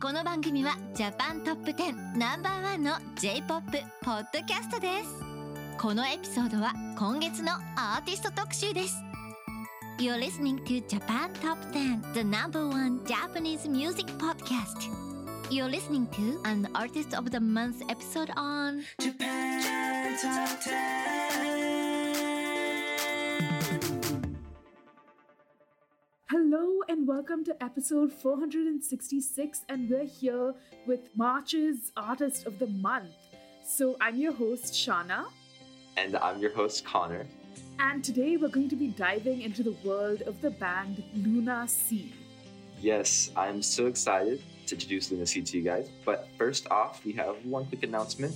この番組はジャパントップ10ナンバーワンの J-POP ポッドキャストですこのエピソードは今月のアーティスト特集です You're listening to Japan Top 10 The number one Japanese music podcast You're listening to an Artist of the Month episode on Japan Top 10. Hello and welcome to episode 466, and we're here with March's Artist of the Month. So, I'm your host, Shana, And I'm your host, Connor. and today we're going to be diving into the world of the band Luna Sea. Yes, I'm so excited to introduce Luna Sea to you guys. But first off, we have one quick announcement,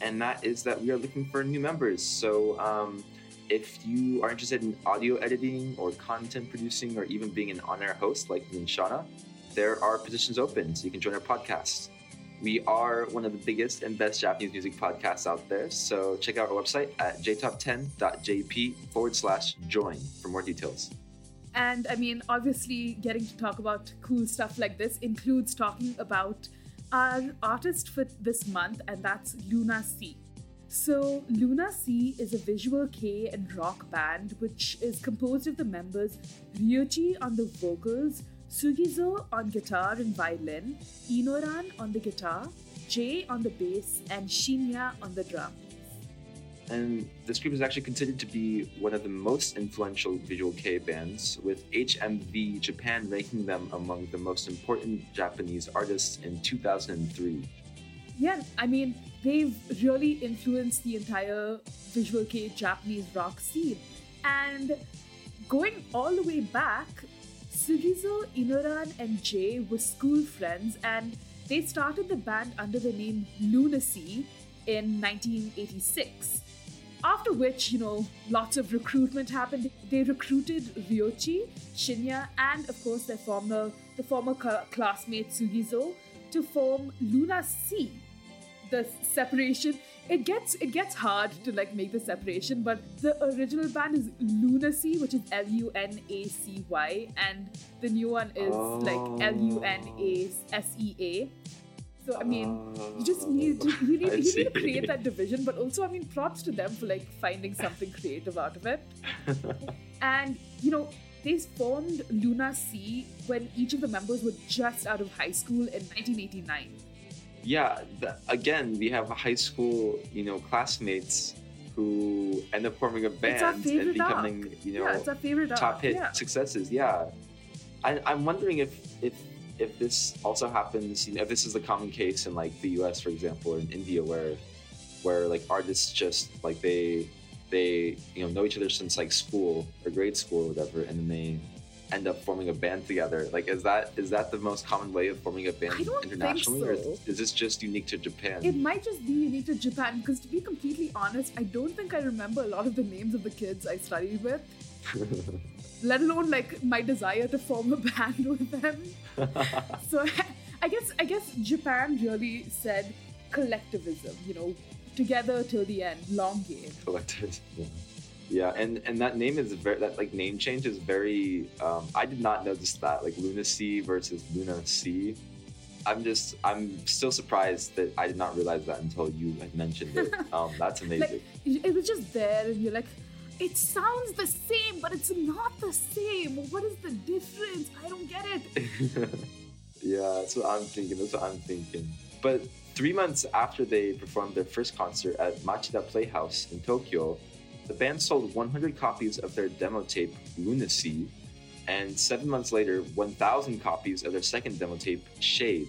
and that is that we are looking for new members. So um, if you are interested in audio editing or content producing or even being an on air host like me and there are positions open, so you can join our podcast. We are one of the biggest and best Japanese music podcasts out there, so check out our website at jtop10.jp forward slash join for more details. And I mean, obviously, getting to talk about cool stuff like this includes talking about our artist for this month, and that's Luna Sea. So, Luna Sea is a visual kei and rock band which is composed of the members Ryuichi on the vocals, Sugizo on guitar and violin, Inoran on the guitar, J on the bass, and Shinya on the drums. And this group is actually considered to be one of the most influential visual kei bands, with HMV Japan ranking them among the most important Japanese artists in 2003. Yeah, I mean, they've really influenced the entire visual kei Japanese rock scene. And going all the way back, Sugizo, Inoran, and J were school friends, and they started the band under the name Lunacy in 1986. After which, you know, lots of recruitment happened. They recruited Ryuichi, Shinya, and of course their former the former classmate Sugizo to form Luna Sea. The separation it gets it gets hard to like make the separation, but the original band is Lunacy, which is L U N A C Y, and the new one is like oh. L U N A S E A. So I mean, you just oh. need to, you need, you need to create that division, but also I mean, props to them for like finding something creative out of it. And you know, they formed Luna Sea when each of the members were just out of high school in 1989. Yeah, the, again, we have high school, you know, classmates who end up forming a band and becoming, arc. you know, yeah, it's our favorite top hit Yeah. successes. Yeah, I, I'm wondering if if if this also happens. You know, if this is the common case in like the U.S., for example, or in India, where where like artists just like they they you know know each other since like school or grade school or whatever, and then they end up forming a band together. Like, is that is that the most common way of forming a band internationally, or so. is, is this just unique to Japan? It might just be unique to Japan because, to be completely honest, I don't think I remember a lot of the names of the kids I studied with, let alone like my desire to form a band with them. so I guess I guess Japan really said collectivism, you know, together till the end, long game. collectors. Yeah. Yeah, and and that name is very that like name change is very. Um, I did not notice that like Lunacy versus Luna Sea. I'm just I'm still surprised that I did not realize that until you had mentioned it. Um, that's amazing. Like it was just there, and you're like, it sounds the same, but it's not the same. What is the difference? I don't get it. yeah, that's what I'm thinking. That's what I'm thinking. But three months after they performed their first concert at Machida Playhouse in Tokyo, the band sold 100 copies of their demo tape Lunacy, and seven months later, 1,000 copies of their second demo tape Shade.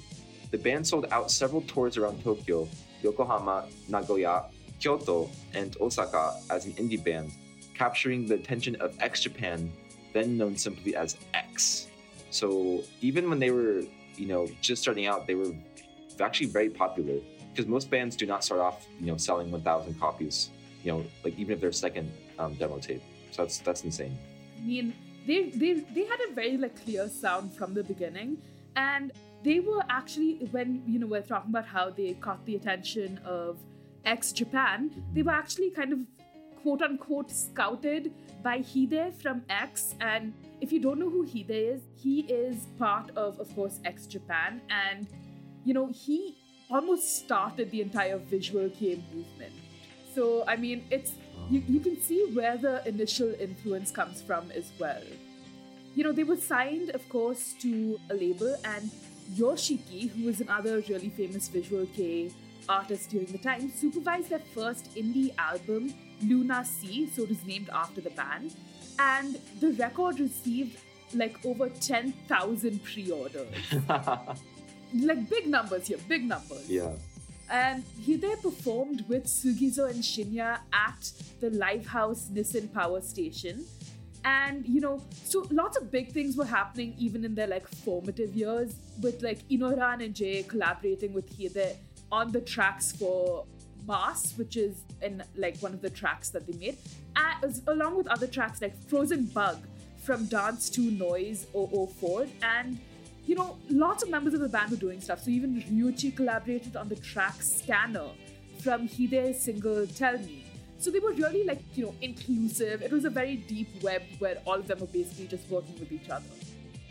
The band sold out several tours around Tokyo, Yokohama, Nagoya, Kyoto, and Osaka as an indie band, capturing the attention of X Japan, then known simply as X. So even when they were you know, just starting out, they were actually very popular because most bands do not start off, you know, selling 1,000 copies, you know, like even if they're second um, demo tape. So that's that's insane. I mean, they they they had a very like clear sound from the beginning, and they were actually when you know we're talking about how they caught the attention of X Japan, they were actually kind of quote unquote scouted by Hide from X. And if you don't know who Hide is, he is part of, of course, X Japan, and you know he almost started the entire visual kei movement. So I mean, it's you, you can see where the initial influence comes from as well. You know, they were signed, of course, to a label, and Yoshiki, who was another really famous visual kei artist during the time, supervised their first indie album, Luna Sea, so it was named after the band. And the record received like over 10,000 pre orders. like big numbers here, big numbers. yeah. And he there performed with Sugizo and Shinya at the Livehouse Nissin Power Station. And you know, so lots of big things were happening even in their like formative years, with like Inoran and J collaborating with Hide on the tracks for Mass, which is in like one of the tracks that they made, as, along with other tracks like Frozen Bug from Dance to Noise 004 and you know, lots of members of the band were doing stuff. So even Ryuichi collaborated on the track Scanner from Hide's single Tell Me. So they were really like, you know, inclusive. It was a very deep web where all of them were basically just working with each other.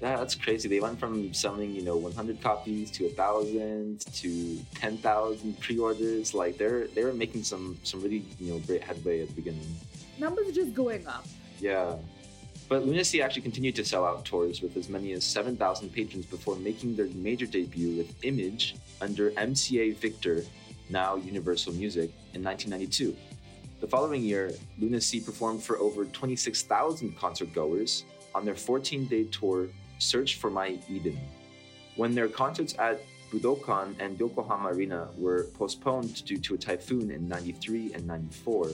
Yeah, that's crazy. They went from selling, you know, 100 copies to 1,000 to 10,000 pre-orders. Like they're they were making some some really you know great headway at the beginning. Numbers are just going up. Yeah, but Lunacy actually continued to sell out tours with as many as 7,000 patrons before making their major debut with Image under MCA Victor, now Universal Music, in 1992. The following year, Lunacy performed for over 26,000 concert goers on their 14 day tour, Search for My Eden. When their concerts at Budokan and Yokohama Arena were postponed due to a typhoon in 93 and 94,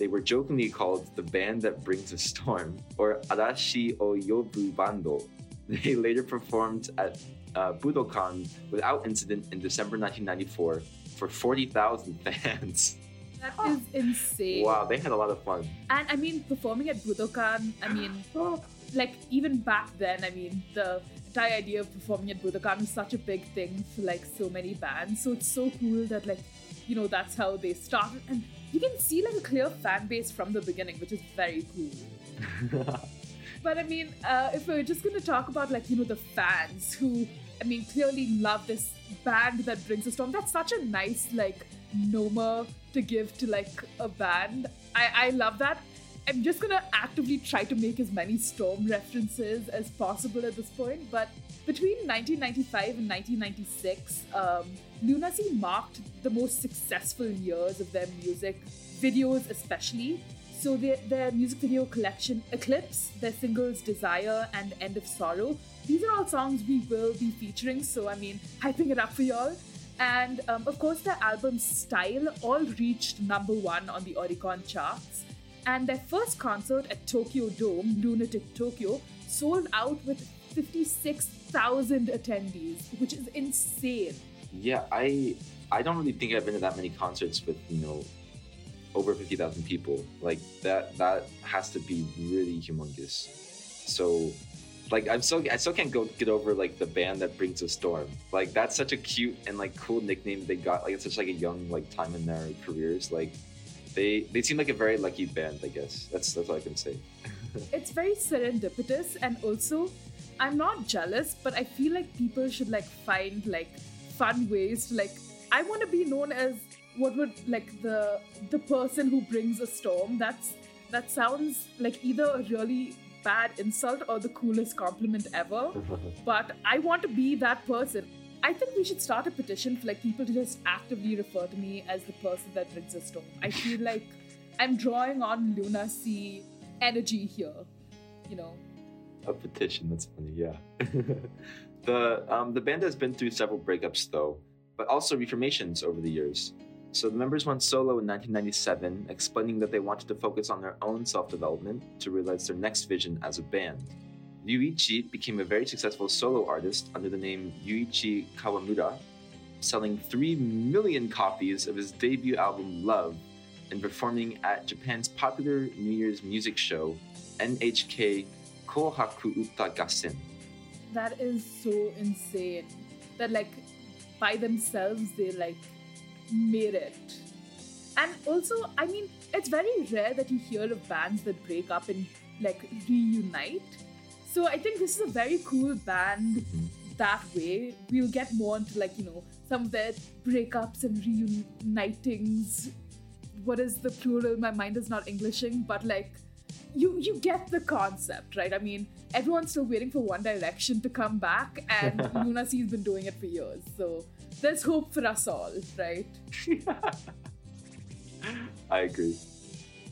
they were jokingly called the band that brings a storm, or Arashi o Yobu Bando. They later performed at uh, Budokan without incident in December 1994 for 40,000 fans. That is insane. Wow, they had a lot of fun. And I mean, performing at Budokan, I mean, like even back then, I mean, the entire idea of performing at Budokan was such a big thing for like so many bands. So it's so cool that like, you know, that's how they started. And you can see like a clear fan base from the beginning, which is very cool. but I mean, uh, if we're just gonna talk about like, you know, the fans who, I mean, clearly love this band that brings a storm, that's such a nice like Noma to give to like a band. I, I love that. I'm just gonna actively try to make as many Storm references as possible at this point. But between 1995 and 1996, um, Lunacy marked the most successful years of their music videos, especially. So their, their music video collection Eclipse, their singles Desire and End of Sorrow. These are all songs we will be featuring. So I mean, hyping it up for y'all. And um, of course, their album Style all reached number one on the Oricon charts. And their first concert at Tokyo Dome, Lunatic Tokyo, sold out with 56,000 attendees, which is insane. Yeah, I I don't really think I've been to that many concerts with you know over fifty thousand people. Like that that has to be really humongous. So like I'm so I still can't go get over like the band that brings a storm. Like that's such a cute and like cool nickname they got. Like it's such like a young like time in their careers. Like they they seem like a very lucky band. I guess that's that's all I can say. it's very serendipitous and also i'm not jealous but i feel like people should like find like fun ways to like i want to be known as what would like the the person who brings a storm that's that sounds like either a really bad insult or the coolest compliment ever but i want to be that person i think we should start a petition for like people to just actively refer to me as the person that brings a storm i feel like i'm drawing on lunacy energy here you know A petition. That's funny. Yeah. the um, the band has been through several breakups though, but also reformations over the years. So the members went solo in 1997, explaining that they wanted to focus on their own self-development to realize their next vision as a band. Ryuichi became a very successful solo artist under the name Ryuichi Kawamura, selling 3 million copies of his debut album Love and performing at Japan's popular New Year's music show, NHK Kohaku Uta Gassen. That is so insane. That like by themselves they like made it. And also, I mean, it's very rare that you hear of bands that break up and like reunite. So I think this is a very cool band that way. We'll get more into like, you know, some of their breakups and reunitings. What is the plural? My mind is not Englishing, but like you you get the concept, right? I mean, everyone's still waiting for One Direction to come back, and Luna Sea's been doing it for years. So there's hope for us all, right? I agree.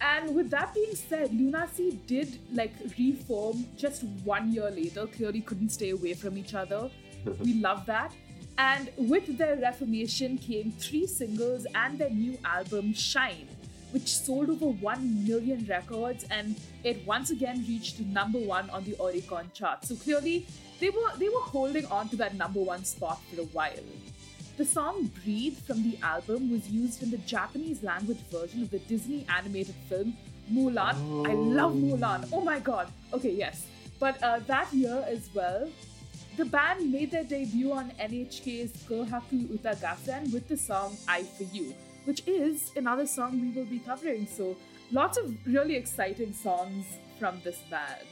And with that being said, Lunacy did like reform just one year later. Clearly couldn't stay away from each other. we love that. And with their reformation came three singles and their new album Shine, which sold over 1 million records and it once again reached number 1 on the Oricon chart. So clearly they were they were holding on to that number 1 spot for a while. The song Breathe from the album was used in the Japanese language version of the Disney animated film Mulan. I love Mulan. Oh my god. Okay, yes. But uh, that year as well, the band made their debut on NHK's Kohaku Uta Gassen with the song I For You, which is another song we will be covering. So lots of really exciting songs from this band.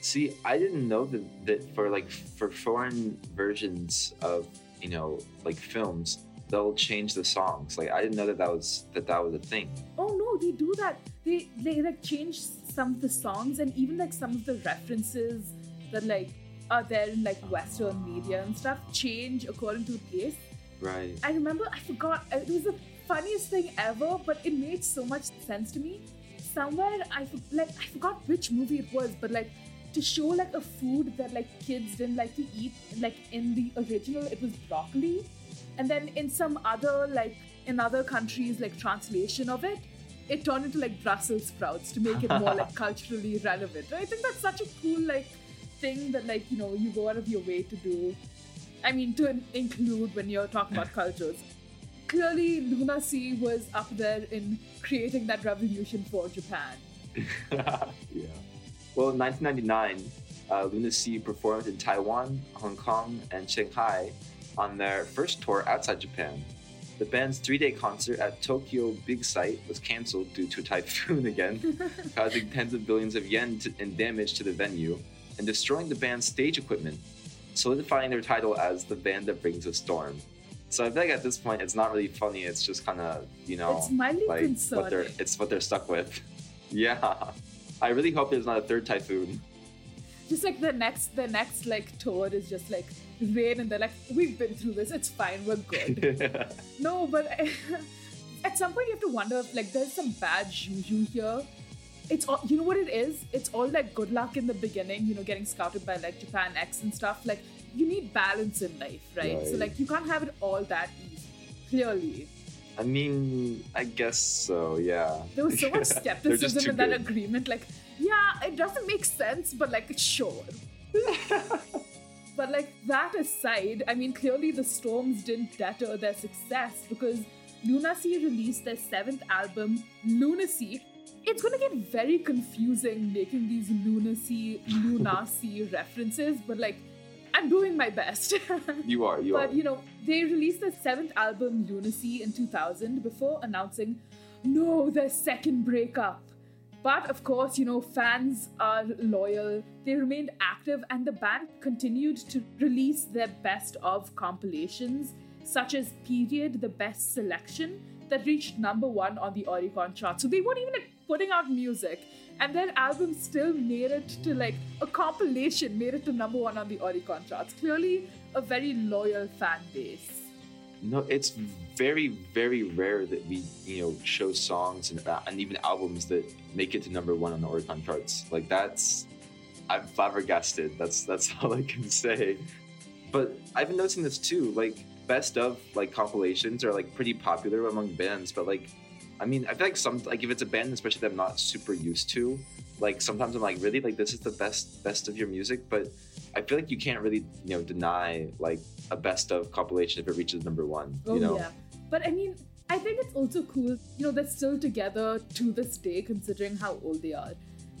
See, I didn't know that, that for like for foreign versions of you know like films, they'll change the songs. Like I didn't know that that was that that was a thing. Oh no, they do that. They they like change some of the songs and even like some of the references that like are there in like Western media and stuff change according to the case. Right. I remember I forgot it was the funniest thing ever, but it made so much sense to me. Somewhere I like I forgot which movie it was, but like to show like a food that like kids didn't like to eat, like in the original it was broccoli, and then in some other like in other countries like translation of it, it turned into like Brussels sprouts to make it more like culturally relevant. I think that's such a cool like thing that like you know you go out of your way to do. I mean to include when you're talking about cultures. Clearly, Luna Sea was up there in creating that revolution for Japan. yeah. Well, in 1999, uh, Luna Sea performed in Taiwan, Hong Kong, and Shanghai on their first tour outside Japan. The band's three-day concert at Tokyo Big Sight was canceled due to a typhoon again, causing tens of billions of yen to, in damage to the venue and destroying the band's stage equipment, solidifying their title as the band that brings a storm. So I feel like at this point, it's not really funny. It's just kind of you know It's like what they're it's what they're stuck with. Yeah, I really hope there's not a third typhoon. Just like the next, the next like tour is just like rain, and they're like, "We've been through this. It's fine. We're good." No, but at some point you have to wonder if like there's some bad juju here. It's all you know what it is. It's all like good luck in the beginning. You know, getting scouted by like Japan X and stuff. Like you need balance in life, right? So like you can't have it all that easy. Clearly, I mean, I guess so. Yeah. there was so much skepticism in that good. agreement. Like, yeah, it doesn't make sense, but like sure. But like that aside, I mean, clearly the Storms didn't deter their success because Lunacy released their seventh album, Lunacy. It's gonna get very confusing making these Lunacy, Lunacy references, but like, I'm doing my best. You are. You but are. you know, they released their seventh album, Lunacy, in 2000 before announcing, no, their second breakup. But of course, you know, fans are loyal. They remained active, and the band continued to release their best of compilations, such as Period, the best selection, that reached number one on the Oricon chart. So they weren't even putting out music, and their album still made it to like a compilation, made it to number one on the Oricon charts. Clearly, a very loyal fan base. No, it's very, very rare that we, you know, show songs and, uh, and even albums that make it to number one on the Oricon charts. Like that's, I'm flabbergasted. That's that's all I can say. But I've been noticing this too. Like best of like compilations are like pretty popular among bands. But like, I mean, I feel like some like if it's a band especially that I'm not super used to, like sometimes I'm like, really, like this is the best best of your music, but I feel like you can't really you know deny like a best of compilation if it reaches number one. Oh you know, yeah, but I mean, I think it's also cool. You know, they're still together to this day, considering how old they are.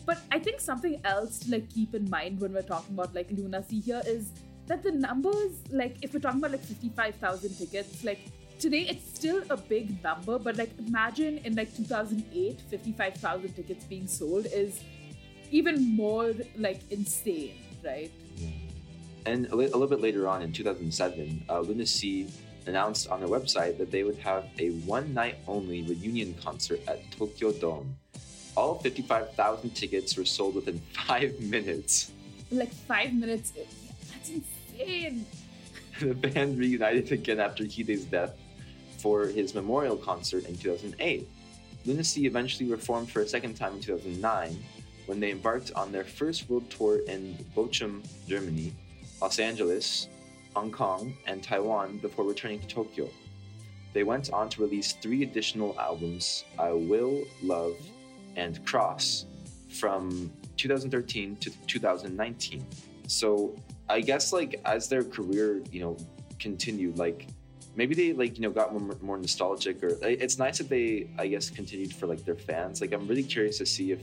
But I think something else to like keep in mind when we're talking about like Luna Sea here is that the numbers, like if we're talking about like fifty-five thousand tickets, like today it's still a big number, but like imagine in like 2008, 55,000 tickets being sold is even more like insane, right? And a, li- a little bit later on in 2007, uh, Luna Sea announced on their website that they would have a one night only reunion concert at Tokyo Dome. All 55,000 tickets were sold within five minutes. Like five minutes. That's insane. the band reunited again after Hide's death for his memorial concert in 2008. Lunacy eventually reformed for a second time in 2009 when they embarked on their first world tour in Bochum, Germany, Los Angeles, Hong Kong, and Taiwan before returning to Tokyo. They went on to release three additional albums I Will, Love, and Cross from 2013 to 2019. So I guess like as their career, you know, continued, like maybe they like you know got more, more nostalgic, or it's nice that they I guess continued for like their fans. Like I'm really curious to see if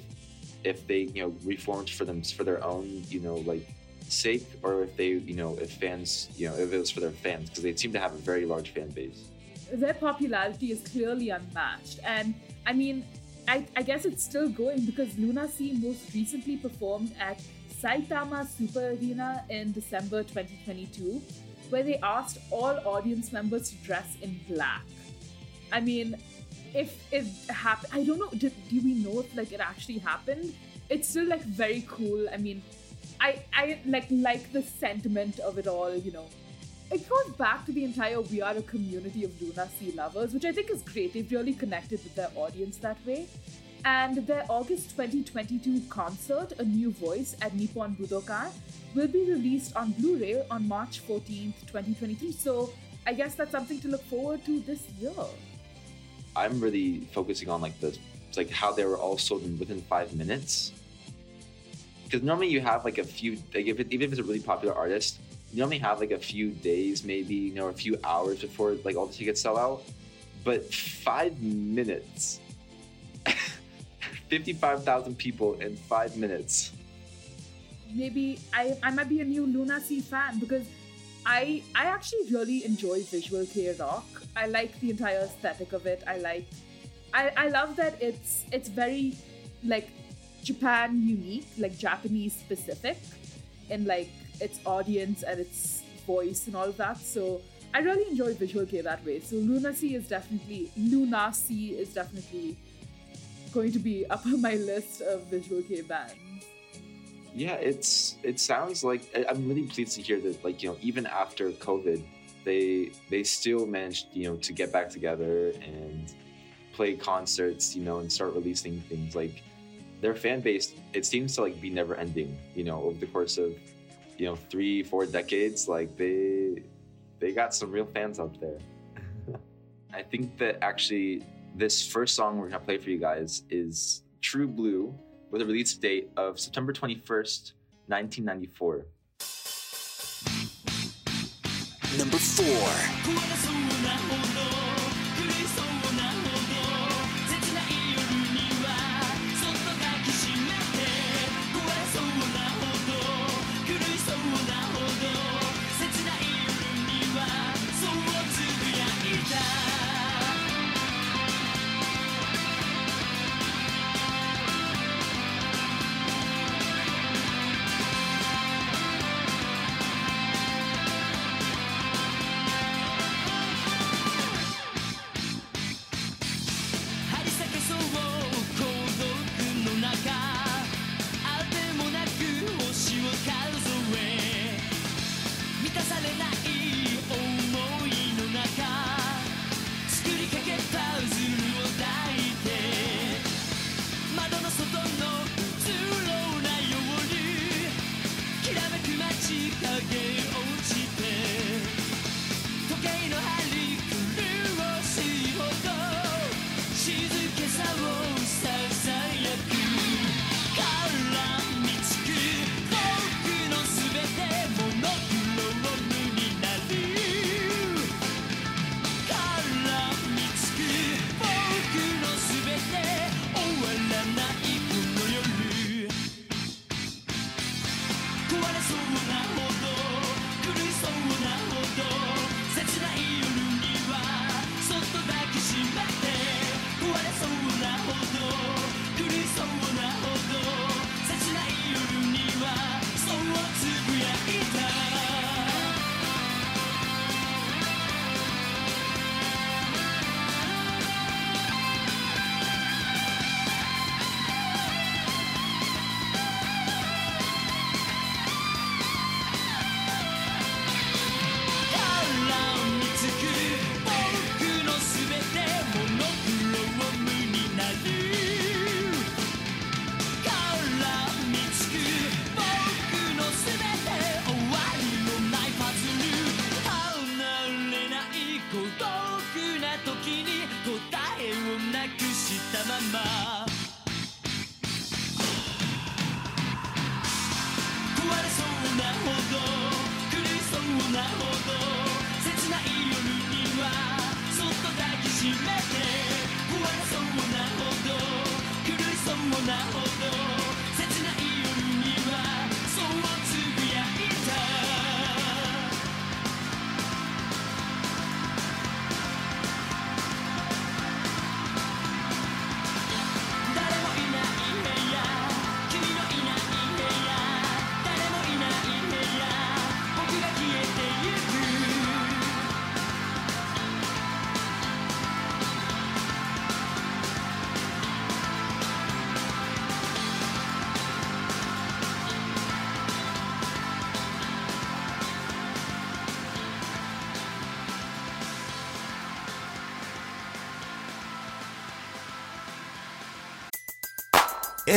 if they you know reformed for them for their own you know like sake, or if they you know if fans you know if it was for their fans because they seem to have a very large fan base. Their popularity is clearly unmatched. And I mean, I, I guess it's still going because Luna Sea most recently performed at Saitama Super Arena in December 2022, where they asked all audience members to dress in black. I mean, if it happened, I don't know. Did, do we know if like it actually happened? It's still like very cool. I mean, I I like like the sentiment of it all. You know, it goes back to the entire we are a community of Luna Sea lovers, which I think is great. They've really connected with their audience that way. And their August 2022 concert, A New Voice at Nippon Budokan, will be released on Blu ray on March 14th, 2023. So I guess that's something to look forward to this year. I'm really focusing on like the like how they were all sold in within five minutes. Because normally you have like a few like if it, even if it's a really popular artist, you normally have like a few days, maybe you know, a few hours before like all the tickets sell out. But five minutes, fifty-five thousand people in five minutes. Maybe I, I might be a new Luna Sea fan because I I actually really enjoy visual kei rock. I like the entire aesthetic of it. I like I, I love that it's it's very like Japan unique, like Japanese specific in like its audience and its voice and all of that. So I really enjoy visual kei that way. So Luna Sea is definitely Luna Sea is definitely going to be up on my list of visual kei bands. Yeah, it's it sounds like I'm really pleased to hear that like you know even after COVID, they they still managed you know to get back together and play concerts you know and start releasing things. Like their fan base it seems to like be never ending you know over the course of you know three four decades. Like they they got some real fans out there. I think that actually this first song we're gonna play for you guys is true blue with a release date of september 21st 1994 Number four.「my mind.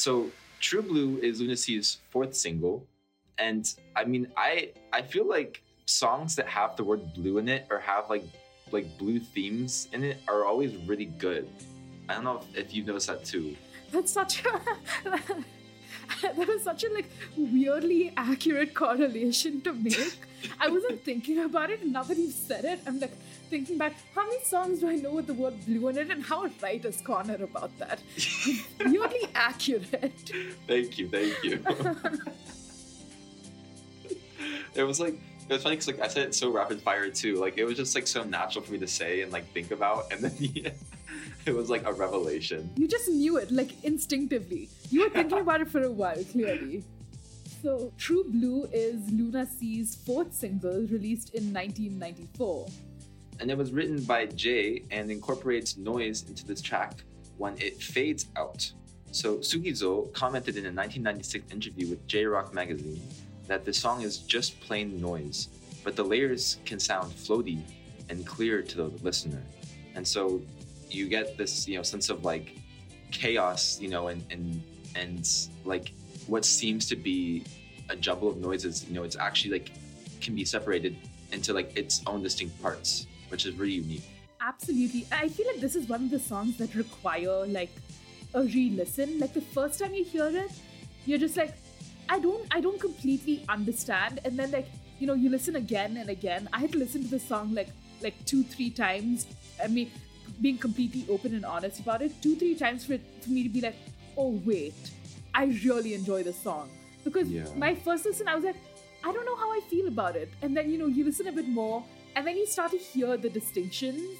So True Blue is Lunacy's fourth single, and I mean, I I feel like songs that have the word blue in it or have like like blue themes in it are always really good. I don't know if, if you've noticed that too. That's such a that was such a like weirdly accurate correlation to make. I wasn't thinking about it, and now that you've said it, I'm like thinking back. How many songs do I know with the word blue in it, and how right is Connor about that? weirdly accurate. Thank you, thank you. it was like it was funny because like I said it so rapid fire too. Like it was just like so natural for me to say and like think about, and then yeah, it was like a revelation. You just knew it, like instinctively. You were thinking about it for a while, clearly. So, True Blue is Luna Sea's fourth single released in 1994. And it was written by J and incorporates noise into this track when it fades out. So Sugizo commented in a 1996 interview with J Rock magazine that the song is just plain noise, but the layers can sound floaty and clear to the listener. And so you get this, you know, sense of like chaos, you know, and and and like what seems to be a jumble of noises, you know, it's actually like can be separated into like its own distinct parts, which is really unique. Absolutely. I feel like this is one of the songs that require like a re-listen. Like the first time you hear it, you're just like, I don't I don't completely understand. And then like, you know, you listen again and again. I had to listen to the song like like two, three times. I mean, being completely open and honest about it, two, three times for it for me to be like, oh wait, I really enjoy this song. Because Yeah. my first listen, I was like, I don't know how I feel about it. And then, you know, you listen a bit more, and then you start to hear the distinctions.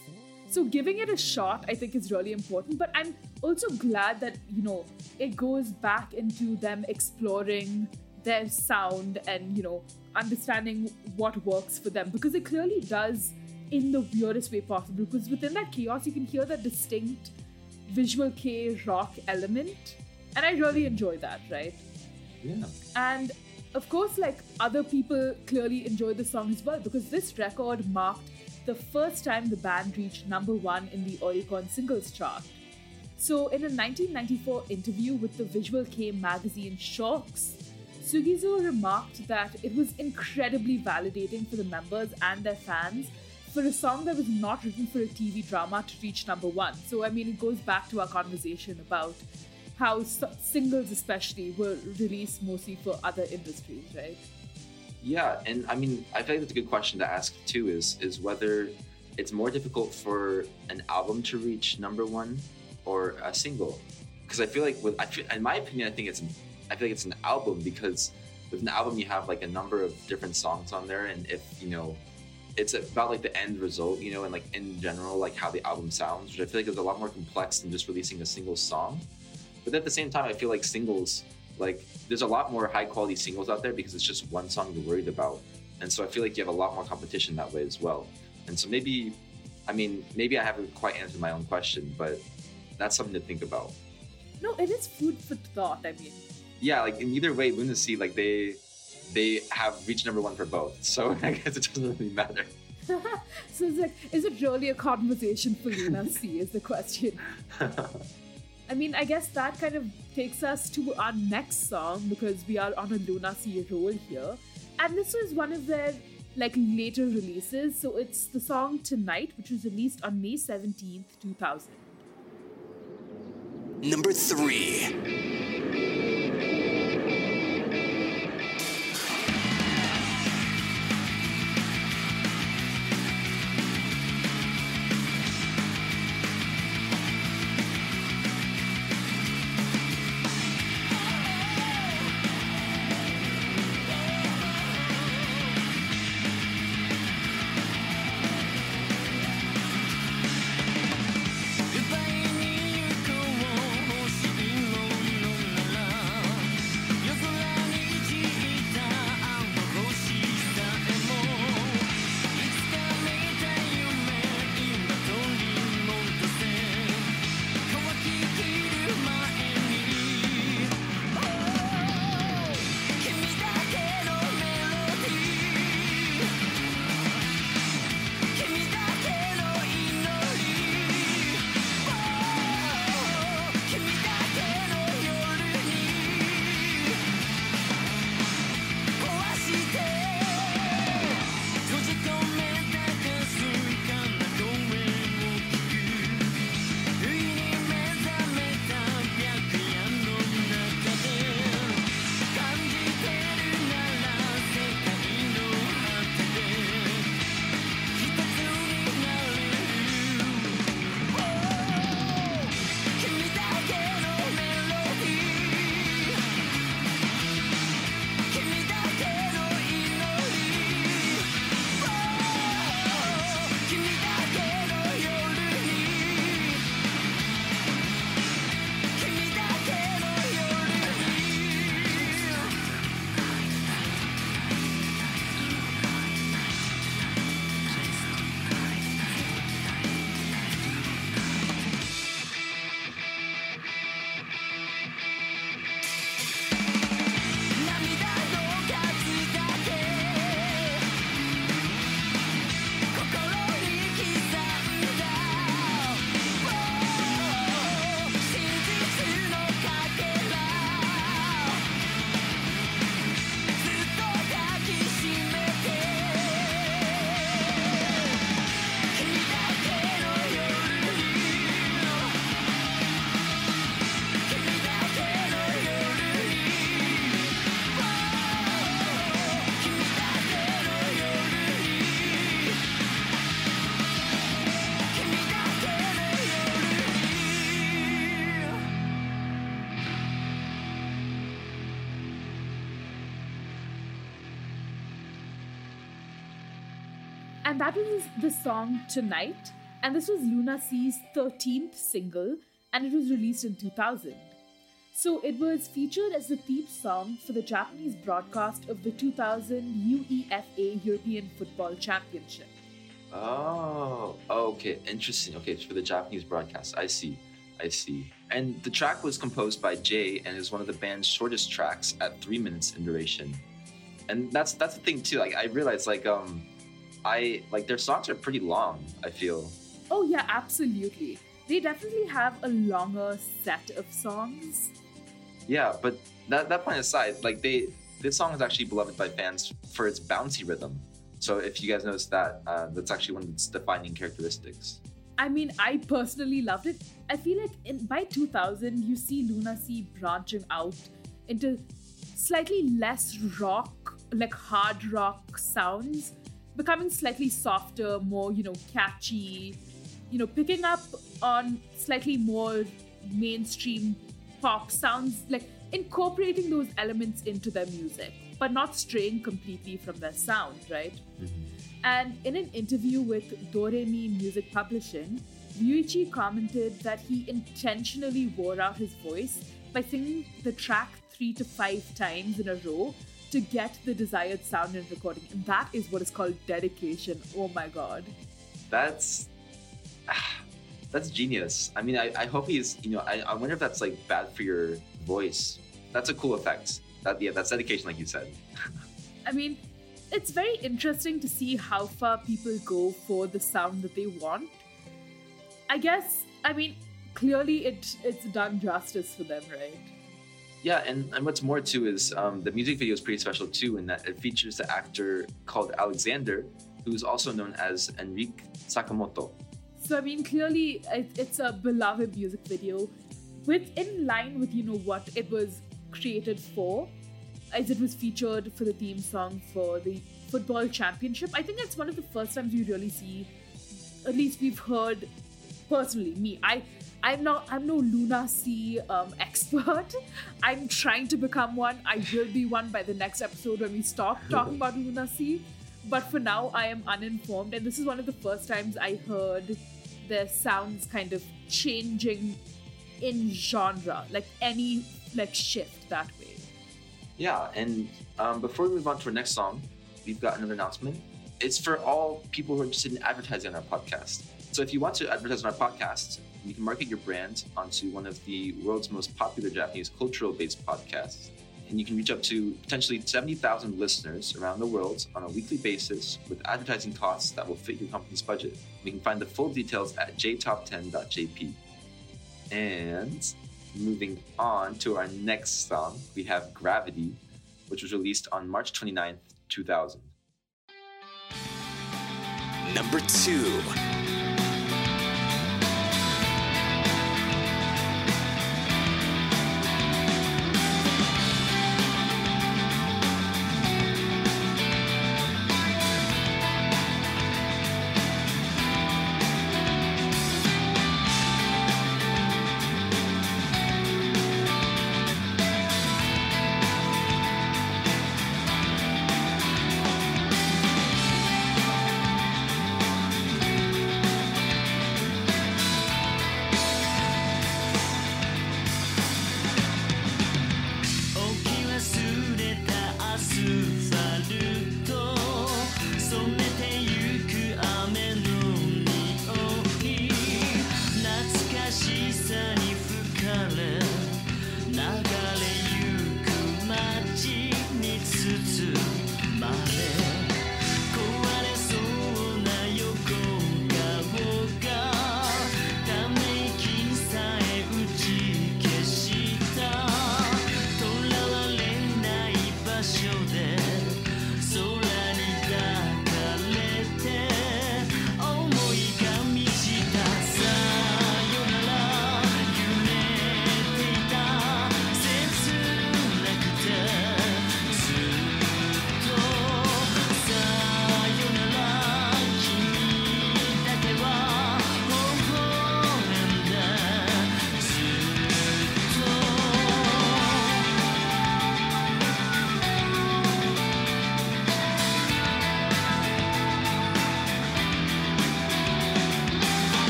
So giving it a shot, I think, is really important. But I'm also glad that, you know, it goes back into them exploring their sound and, you know, understanding what works for them. Because it clearly does in the weirdest way possible. Because within that chaos, you can hear that distinct visual kei rock element. And I really enjoy that, right? Yeah. And of course, like other people clearly enjoyed the song as well because this record marked the first time the band reached number one in the Oricon singles chart. So, in a 1994 interview with the Visual kei magazine Shoxx, Sugizo remarked that it was incredibly validating for the members and their fans for a song that was not written for a TV drama to reach number one. So, I mean, it goes back to our conversation about how singles, especially, were released mostly for other industries, right? Yeah, and I mean, I feel like that's a good question to ask too. Is is whether it's more difficult for an album to reach number one or a single? Because I feel like, with in my opinion, I think it's I feel like it's an album because with an album you have like a number of different songs on there, and if you know, it's about like the end result, you know, and like in general, like how the album sounds, which I feel like is a lot more complex than just releasing a single song. But at the same time, I feel like singles, like there's a lot more high quality singles out there because it's just one song you're worried about. And so I feel like you have a lot more competition that way as well. And so maybe, I mean, maybe I haven't quite answered my own question, but that's something to think about. No, it is food for thought. I mean, Yeah, like in either way, Lunacy, like they they have reached number one for both. So I guess it doesn't really matter. so it's like, is it really a conversation for Luna Sea? Is the question. I mean, I guess that kind of takes us to our next song because we are on a Luna Sea roll here. And this was one of their like later releases. So it's the song Tonight, which was released on May 17th, 2000. Number three. That was the song Tonight. And this was LUNASEA's 13th single, and it was released in 2000. So it was featured as the theme song for the Japanese broadcast of the 2000 UEFA European Football Championship. Oh, okay, interesting. Okay, it's for the Japanese broadcast. I see, I see. And the track was composed by J and is one of the band's shortest tracks at three minutes in duration. And that's that's the thing too. Like I realized, like um, I like their songs are pretty long. I feel. Oh, yeah, absolutely. They definitely have a longer set of songs. Yeah, but that that point aside, like they this song is actually beloved by fans for its bouncy rhythm. So if you guys notice that, uh, that's actually one of its defining characteristics. I mean, I personally loved it. I feel like in by 2000, you see Luna Sea branching out into slightly less rock, like hard rock sounds, becoming slightly softer, more, you know, catchy, you know, picking up on slightly more mainstream pop sounds, like incorporating those elements into their music, but not straying completely from their sound, right? Mm-hmm. And in an interview with Doremi Music Publishing, Ryuichi commented that he intentionally wore out his voice by singing the track three to five times in a row to get the desired sound in recording. And that is what is called dedication. Oh my god. That's that's genius. I mean, I, I hope he's you know I, I wonder if that's like bad for your voice. That's a cool effect. That yeah, that's dedication, like you said. I mean, it's very interesting to see how far people go for the sound that they want. I guess, I mean, clearly it it's done justice for them, right? Yeah, and, and what's more too is um, the music video is pretty special too in that it features the actor called Alexander, who's also known as Enrique Sakamoto. So I mean, clearly it, it's a beloved music video, with in line with you know what it was created for, as it was featured for the theme song for the football championship. I think that's one of the first times we really see, at least we've heard personally me. I I'm not I'm no Luna Sea um, expert. I'm trying to become one. I will be one by the next episode when we stop talking about Luna Sea. But for now, I am uninformed, and this is one of the first times I heard their sounds kind of changing in genre, like any like shift that way. Yeah, and um, before we move on to our next song, we've got another announcement. It's for all people who are interested in advertising on our podcast. So if you want to advertise on our podcast, you can market your brand onto one of the world's most popular Japanese cultural based podcasts. And you can reach up to potentially 70,000 listeners around the world on a weekly basis with advertising costs that will fit your company's budget. You can find the full details at jtop10.jp. And moving on to our next song, we have Gravity, which was released on March 29th, 2000. Number two.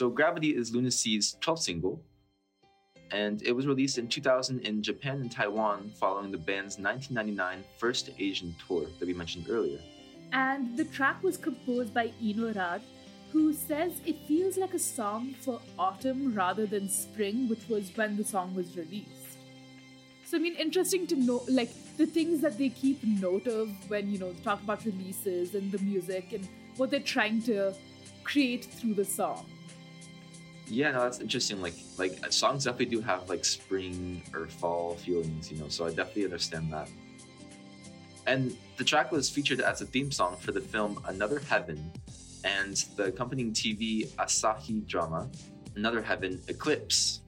So Gravity is Luna Sea's 12th single, and it was released in 2000 in Japan and Taiwan following the band's 1999 first Asian tour that we mentioned earlier. And the track was composed by Inoran, who says it feels like a song for autumn rather than spring, which was when the song was released. So I mean, interesting to know like the things that they keep note of when you know talk about releases and the music and what they're trying to create through the song. Yeah, no, that's interesting. Like, like uh, songs definitely do have like spring or fall feelings, you know. So I definitely understand that. And the track was featured as a theme song for the film Another Heaven, and the accompanying TV Asahi drama Another Heaven Eclipse.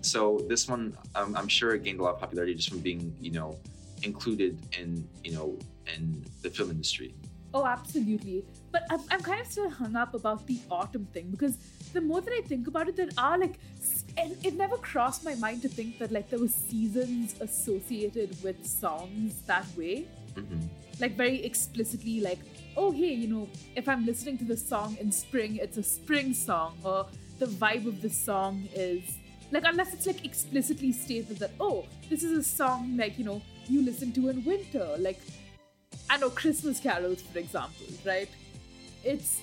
So this one, um, I'm sure, it gained a lot of popularity just from being, you know, included in, you know, in the film industry. Oh, absolutely. But I'm, I'm kind of still hung up about the autumn thing because the more that I think about it, there are like, and it never crossed my mind to think that like there were seasons associated with songs that way. hmm Like very explicitly, like, oh, hey, you know, if I'm listening to this song in spring, it's a spring song, or the vibe of the song is like, unless it's like explicitly stated that, oh, this is a song like, you know, you listen to in winter, like, I know Christmas carols, for example, right? It's,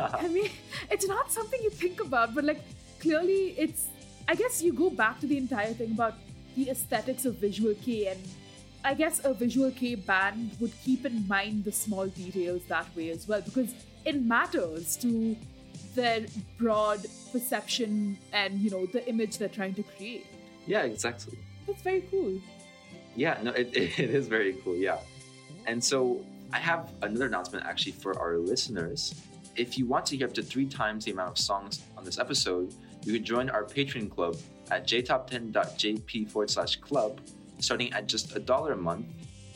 I mean, it's not something you think about, but like, clearly it's, I guess you go back to the entire thing about the aesthetics of Visual kei, and I guess a Visual kei band would keep in mind the small details that way as well, because it matters to their broad perception and, you know, the image they're trying to create. Yeah, exactly. That's very cool. Yeah, no, it, it is very cool. Yeah. And so I have another announcement actually for our listeners. If you want to hear up to three times the amount of songs on this episode, you can join our Patreon club at jtop10.jp forward slash club, starting at just a dollar a month.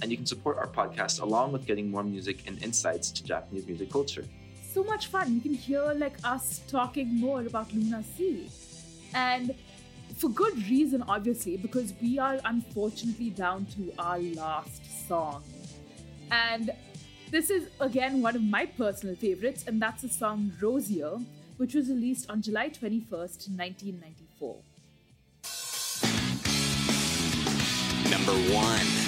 And you can support our podcast along with getting more music and insights to Japanese music culture. so much fun. You can hear like us talking more about Luna Sea. And for good reason, obviously, because we are unfortunately down to our last song. And this is again one of my personal favorites, and that's the song Rosier, which was released on July 21st, 1994. Number one.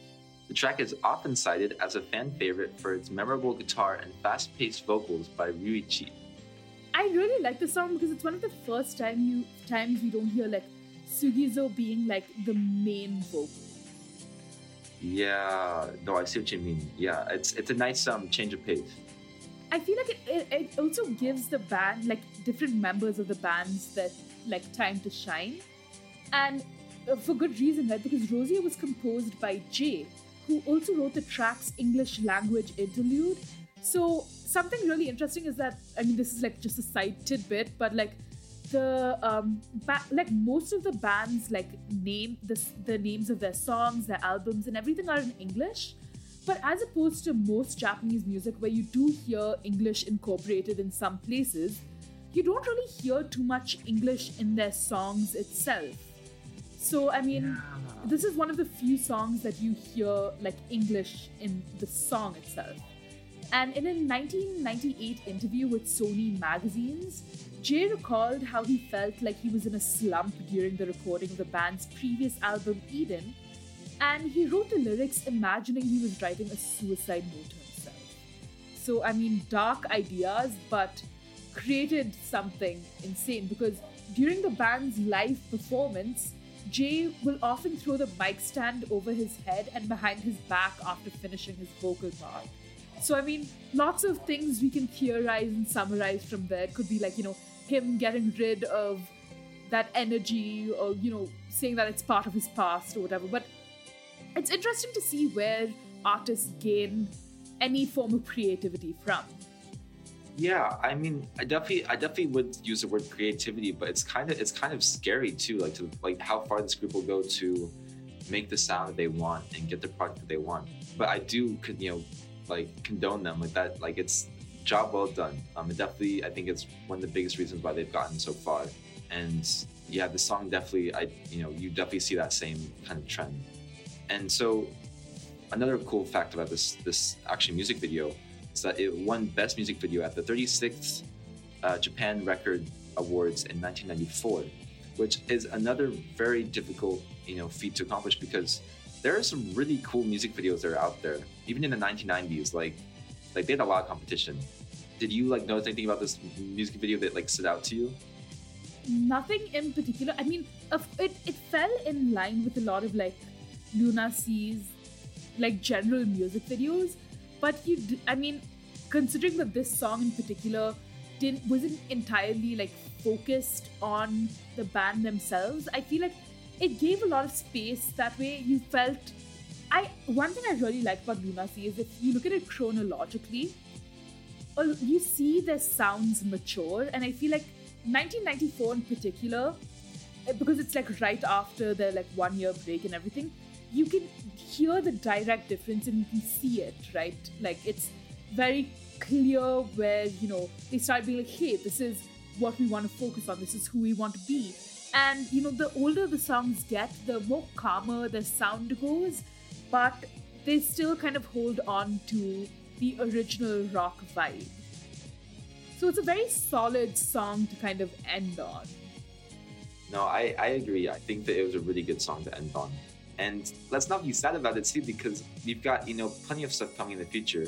The track is often cited as a fan favorite for its memorable guitar and fast paced vocals by Ryuichi. I really like the song because it's one of the first time you times you don't hear like Sugizo being like the main vocal. Yeah, no, I see what you mean. Yeah, it's it's a nice um change of pace. I feel like it, it, it also gives the band like different members of the bands that like time to shine, and uh, for good reason, right? Because Rosier was composed by J, who also wrote the track's English language interlude. So something really interesting is that I mean this is like just a side tidbit, but like the um ba- like most of the bands like name the the names of their songs, their albums, and everything are in English. But as opposed to most Japanese music, where you do hear English incorporated in some places, you don't really hear too much English in their songs itself. So, I mean, this is one of the few songs that you hear like English in the song itself. And in a 1998 interview with Sony Magazines, J recalled how he felt like he was in a slump during the recording of the band's previous album, Eden, and he wrote the lyrics imagining he was writing a suicide note himself. So, I mean, dark ideas, but created something insane because during the band's live performance, J will often throw the mic stand over his head and behind his back after finishing his vocal part. So, I mean, lots of things we can theorize and summarize from there. Could be like, you know, him getting rid of that energy or, you know, saying that it's part of his past or whatever. But it's interesting to see where artists gain any form of creativity from. Yeah, I mean, I definitely, I definitely would use the word creativity, but it's kind of, it's kind of scary too, like to like how far this group will go to make the sound that they want and get the product that they want. But I do, you know, like condone them like that. Like it's job well done. Um, it definitely, I think it's one of the biggest reasons why they've gotten so far. And yeah, the song definitely, I, you know, you definitely see that same kind of trend. And so, another cool fact about this this actually music video that it won Best Music Video at the 36th uh, Japan Record Awards in 1994, which is another very difficult you know feat to accomplish because there are some really cool music videos that are out there, even in the 1990s. Like like they had a lot of competition. Did you like notice anything about this music video that like stood out to you? Nothing in particular. I mean, it, it fell in line with a lot of like Luna Sea's like general music videos, but you, d- I mean, considering that this song in particular didn't wasn't entirely like focused on the band themselves, I feel like it gave a lot of space. That way, you felt. I one thing I really like about Luna Sea is if you look at it chronologically, uh, you see their sounds mature, and I feel like 1994 in particular, uh, because it's like right after their like one year break and everything, you can hear the direct difference and you can see it, right? Like it's very clear where you know they start being like, hey, this is what we want to focus on. This is who we want to be. And you know, the older the songs get, the more calmer the sound goes, but they still kind of hold on to the original rock vibe. So it's a very solid song to kind of end on. No, I, I agree. I think that it was a really good song to end on. And let's not be sad about it too, because we've got, you know, plenty of stuff coming in the future.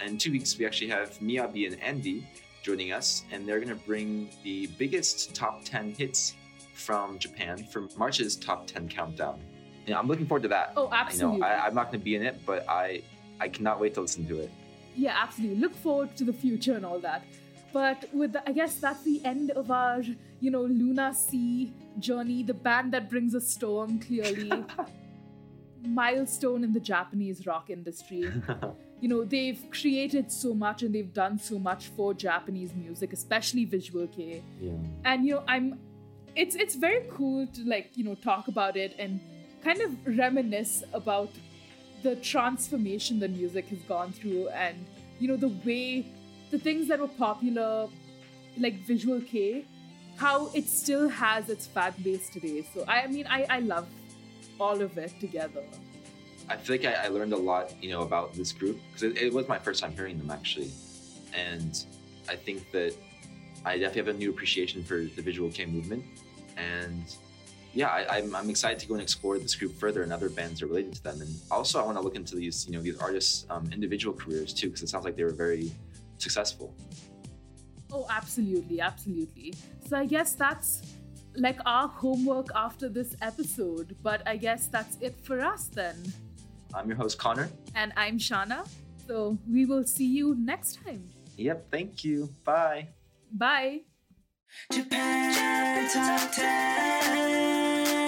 And in two weeks, we actually have Miyabi and Andy joining us, and they're going to bring the biggest top 10 hits from Japan for March's top 10 countdown. And I'm looking forward to that. Oh, I absolutely. know I, I'm not going to be in it, but I, I cannot wait to listen to it. Yeah, absolutely. Look forward to the future and all that. But with the, I guess that's the end of our, you know, Luna Sea journey, the band that brings a storm, clearly. Milestone in the Japanese rock industry. you know, they've created so much and they've done so much for Japanese music, especially visual kei. Yeah. and you know i'm it's it's very cool to like you know talk about it and kind of reminisce about the transformation the music has gone through and you know the way the things that were popular like visual kei how it still has its fan base today so i, mean I, I love all of it together I feel like I, I learned a lot, you know, about this group because it, it was my first time hearing them actually, and I think that I definitely have a new appreciation for the visual kei movement, and yeah, I, I'm, I'm excited to go and explore this group further and other bands that are related to them. And also, I want to look into these you know these artists' um, individual careers too, because it sounds like they were very successful. Oh, absolutely, absolutely. So I guess that's like our homework after this episode, but I guess that's it for us then. I'm your host Connor. And I'm Shana. So we will see you next time. Yep, thank you. Bye. Bye. Japan Top 10.